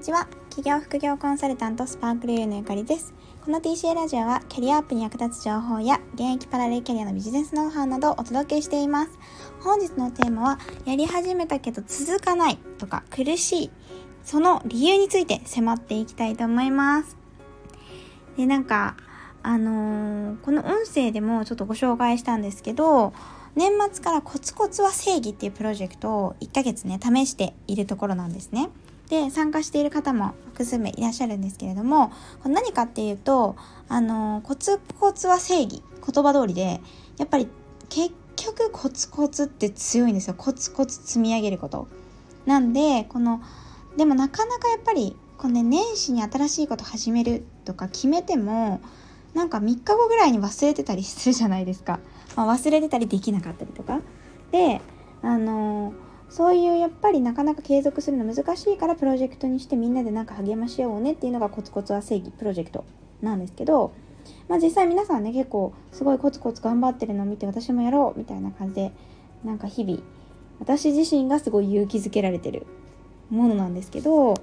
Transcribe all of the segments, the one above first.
にちは。企業副業コンサルタントスパークルユーのゆかりです。この TCA ラジオはキャリアアップに役立つ情報や現役パラレルキャリアのビジネスノウハウなどをお届けしています。本日のテーマはやり始めたけど続かないとか苦しいその理由について迫っていきたいと思います。でなんかあのー、この音声でもちょっとご紹介したんですけど年末からコツコツは正義っていうプロジェクトを1ヶ月ね試しているところなんですね。で参加している方も複数名いらっしゃるんですけれどもこれ何かっていうとあのコツコツは正義言葉通りでやっぱり結局コツコツって強いんですよ。コツコツ積み上げること。なんでこのでもなかなかやっぱりこの、ね、年始に新しいこと始めるとか決めてもなんか3日後ぐらいに忘れてたりするじゃないですか、まあ、忘れてたりできなかったりとか。であのーそういうやっぱりなかなか継続するの難しいからプロジェクトにしてみんなでなんか励まし合おうねっていうのがコツコツは正義プロジェクトなんですけど、まあ、実際皆さんね結構すごいコツコツ頑張ってるのを見て私もやろうみたいな感じでなんか日々私自身がすごい勇気づけられてるものなんですけど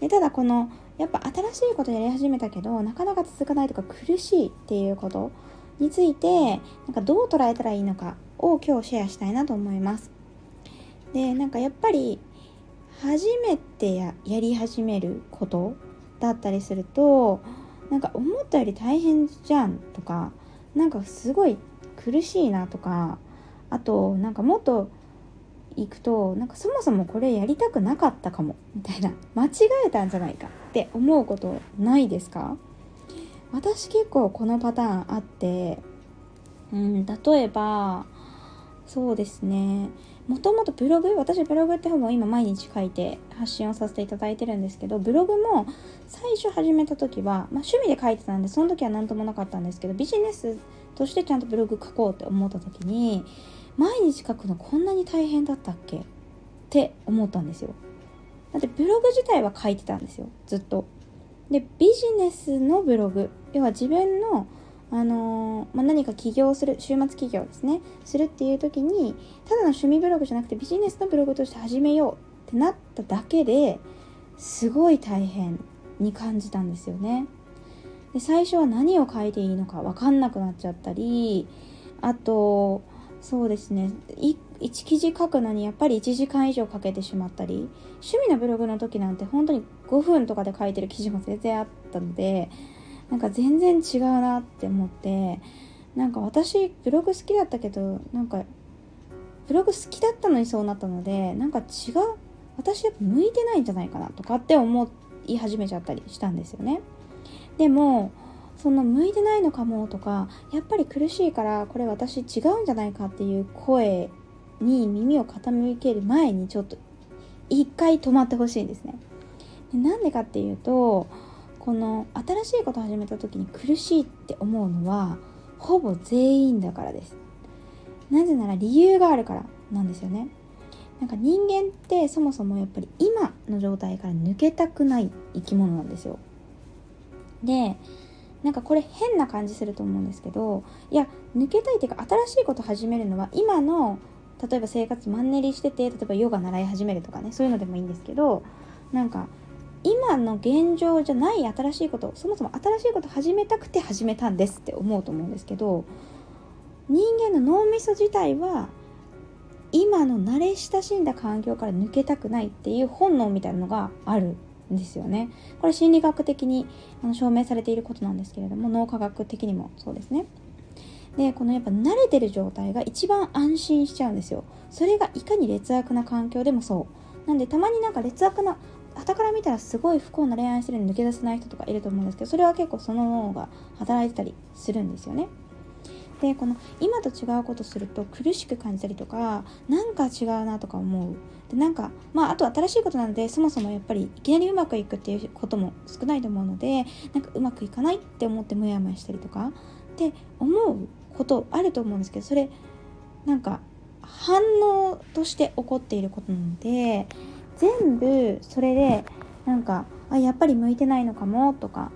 でただこのやっぱ新しいことやり始めたけどなかなか続かないとか苦しいっていうことについてなんかどう捉えたらいいのかを今日シェアしたいなと思います。でなんかやっぱり初めてややり始めることだったりするとなんか思ったより大変じゃんとかなんかすごい苦しいなとかあとなんかもっと行くとなんかそもそもこれやりたくなかったかもみたいな間違えたんじゃないかって思うことないですか？私結構このパターンあってうん例えばそうですね。もともとブログ私ブログって本を今毎日書いて発信をさせていただいてるんですけどブログも最初始めた時は、まあ、趣味で書いてたんでその時は何ともなかったんですけどビジネスとしてちゃんとブログ書こうって思った時に毎日書くのこんなに大変だったっけ？って思ったんですよ。だってブログ自体は書いてたんですよ。ずっと。でビジネスのブログ要は自分のあの、まあ、何か起業する週末起業ですねするっていう時にただの趣味ブログじゃなくてビジネスのブログとして始めようってなっただけですごい大変に感じたんですよね。で最初は何を書いていいのか分かんなくなっちゃったりあとそうですね1記事書くのにやっぱり1時間以上かけてしまったり趣味のブログの時なんて本当に5分とかで書いてる記事も全然あったのでなんか全然違うなって思ってなんか私ブログ好きだったけどなんかブログ好きだったのにそうなったのでなんか違う私やっぱ向いてないんじゃないかなとかって思い始めちゃったりしたんですよね。でもその向いてないのかもとかやっぱり苦しいからこれ私違うんじゃないかっていう声に耳を傾ける前にちょっと一回止まってほしいんですね。でなんでかっていうとこの新しいことを始めた時に苦しいって思うのはほぼ全員だからです。なぜなら理由があるからなんですよね。なんか人間ってそもそもやっぱり今の状態から抜けたくない生き物なんですよ。でなんかこれ変な感じすると思うんですけどいや抜けたいっていうか新しいこと始めるのは今の例えば生活マンネリしてて例えばヨガ習い始めるとかねそういうのでもいいんですけどなんか今の現状じゃない新しいことそもそも新しいこと始めたくて始めたんですって思うと思うんですけど人間の脳みそ自体は今の慣れ親しんだ環境から抜けたくないっていう本能みたいなのがあるんですよね。これ心理学的に証明されていることなんですけれども脳科学的にもそうですね。でこのやっぱ慣れてる状態が一番安心しちゃうんですよ。それがいかに劣悪な環境でもそう。なんでたまになんか劣悪な傍から見たらすごい不幸な恋愛してるのに抜け出せない人とかいると思うんですけどそれは結構その脳が働いてたりするんですよね。でこの今と違うことすると苦しく感じたりとかなんか違うなとか思うでなんかまああと新しいことなのでそもそもやっぱりいきなりうまくいくっていうことも少ないと思うのでなんかうまくいかないって思ってモヤモヤしたりとかって思うことあると思うんですけどそれなんか反応として起こっていることなので全部それでなんかあやっぱり向いてないのかもとか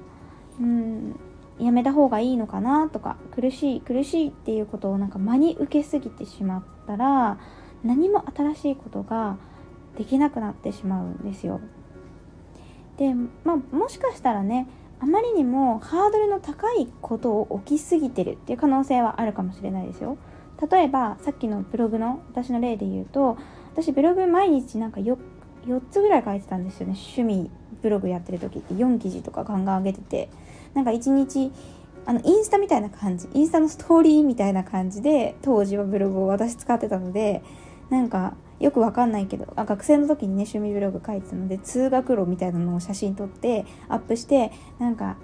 うんやめた方がいいのかなとか苦しい苦しいっていうことをなんか真に受けすぎてしまったら何も新しいことができなくなってしまうんですよ。で、まあ、もしかしたらねあまりにもハードルの高いことを起きすぎてるっていう可能性はあるかもしれないですよ。例えばさっきのブログの私の例で言うと私ブログ毎日なんか 4, 4つぐらい書いてたんですよね。趣味ブログやってる時って。4記事とかガンガン上げてて。なんか1日あのインスタみたいな感じ。インスタのストーリーみたいな感じで当時はブログを私使ってたのでなんかよくわかんないけどあ学生の時にね趣味ブログ書いてたので通学路みたいなのを写真撮ってアップしてなんか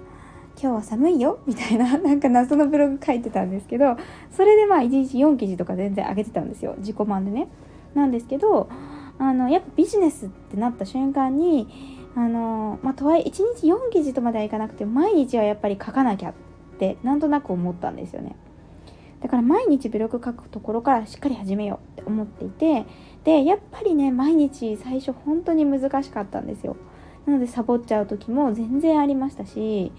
今日は寒いよ？みたいな なんか謎のブログ書いてたんですけどそれでまあ1日4記事とか全然上げてたんですよ。自己満でね。なんですけどあのやっぱビジネスってなった瞬間にあのまあとはいえ1日4記事とまではいかなくて毎日はやっぱり書かなきゃってなんとなく思ったんですよね。だから毎日ブログ書くところからしっかり始めようって思っていてでやっぱりね毎日最初本当に難しかったんですよ。なのでサボっちゃう時も全然ありましたし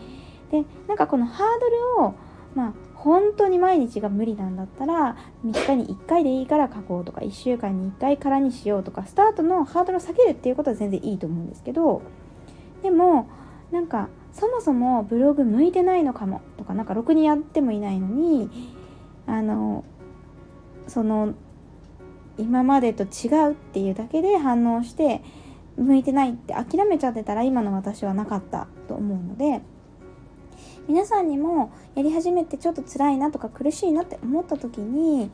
でなんかこのハードルをまあ本当に毎日が無理なんだったら3日に1回でいいから書こうとか1週間に1回からにしようとかスタートのハードルを下げるっていうことは全然いいと思うんですけどでもなんかそもそもブログ向いてないのかもとかなんかろくにやってもいないのにあのその今までと違うっていうだけで反応して向いてないって諦めちゃってたら今の私はなかったと思うので皆さんにもやり始めてちょっと辛いなとか苦しいなって思った時に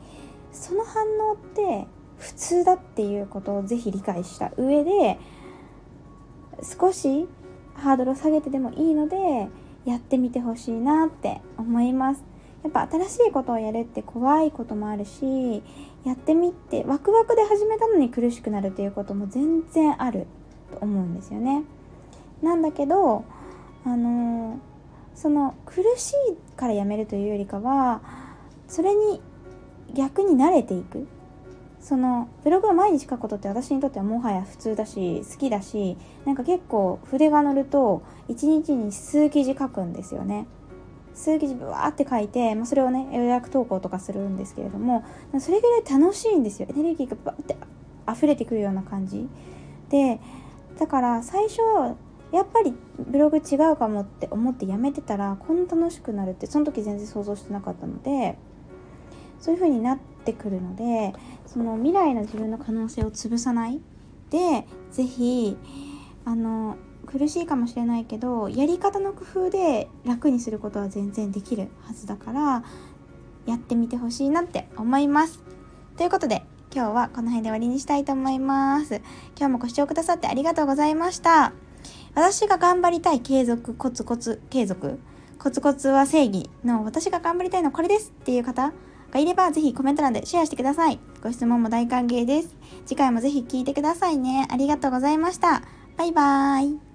その反応って普通だっていうことをぜひ理解した上で少しハードルを下げてでもいいのでやってみてほしいなって思います。やっぱ新しいことをやるって怖いこともあるしやってみてワクワクで始めたのに苦しくなるっていうことも全然あると思うんですよね。なんだけどあのー、その苦しいからやめるというよりかはそれに逆に慣れていく。そのブログを毎日書くことって私にとってはもはや普通だし好きだしなんか結構筆が乗ると1日に数記事書くんですよね。数記事ブワーって書いて、まあ、それをね予約投稿とかするんですけれどもそれぐらい楽しいんですよ。エネルギーがバーって溢れてくるような感じ。でだから最初やっぱりブログ違うかもって思ってやめてたらこんな楽しくなるってその時全然想像してなかったのでそういう風になってくるのでその未来の自分の可能性を潰さないで是非あの苦しいかもしれないけどやり方の工夫で楽にすることは全然できるはずだからやってみてほしいなって思います。ということで今日はこの辺で終わりにしたいと思います。今日もご視聴くださってありがとうございました。私が頑張りたい継続コツコツ継続コツコツは正義の私が頑張りたいのはこれですっていう方がいればぜひコメント欄でシェアしてください。ご質問も大歓迎です。次回もぜひ聞いてくださいね。ありがとうございました。バイバーイ。